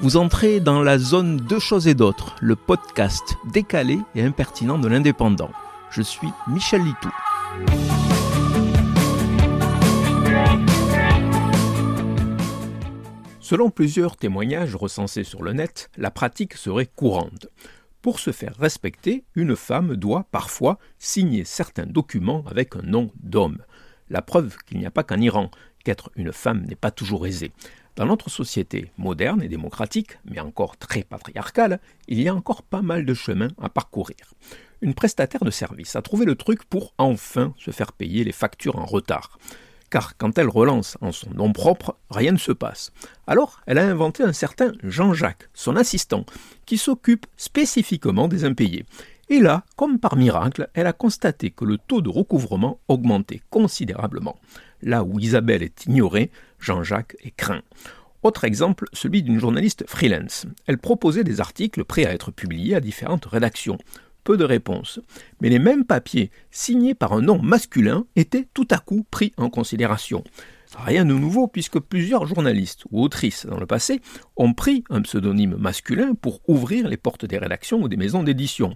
Vous entrez dans la zone Deux choses et d'autres, le podcast décalé et impertinent de l'indépendant. Je suis Michel Litou. Selon plusieurs témoignages recensés sur le net, la pratique serait courante. Pour se faire respecter, une femme doit parfois signer certains documents avec un nom d'homme. La preuve qu'il n'y a pas qu'en Iran qu'être une femme n'est pas toujours aisé. Dans notre société moderne et démocratique, mais encore très patriarcale, il y a encore pas mal de chemin à parcourir. Une prestataire de service a trouvé le truc pour enfin se faire payer les factures en retard. Car quand elle relance en son nom propre, rien ne se passe. Alors, elle a inventé un certain Jean-Jacques, son assistant, qui s'occupe spécifiquement des impayés. Et là, comme par miracle, elle a constaté que le taux de recouvrement augmentait considérablement. Là où Isabelle est ignorée, Jean-Jacques est craint. Autre exemple, celui d'une journaliste freelance. Elle proposait des articles prêts à être publiés à différentes rédactions peu de réponses. Mais les mêmes papiers, signés par un nom masculin, étaient tout à coup pris en considération. Rien de nouveau puisque plusieurs journalistes ou autrices dans le passé ont pris un pseudonyme masculin pour ouvrir les portes des rédactions ou des maisons d'édition.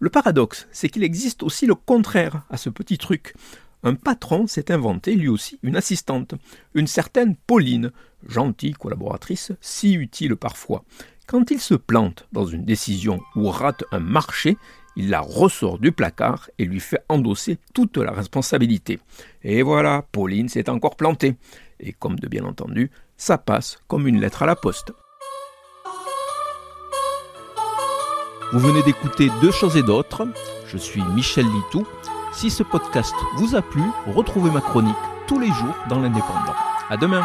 Le paradoxe, c'est qu'il existe aussi le contraire à ce petit truc. Un patron s'est inventé lui aussi une assistante, une certaine Pauline, gentille collaboratrice, si utile parfois. Quand il se plante dans une décision ou rate un marché, il la ressort du placard et lui fait endosser toute la responsabilité. Et voilà, Pauline s'est encore plantée. Et comme de bien entendu, ça passe comme une lettre à la poste. Vous venez d'écouter Deux choses et d'autres. Je suis Michel Litou. Si ce podcast vous a plu, retrouvez ma chronique tous les jours dans l'Indépendant. À demain!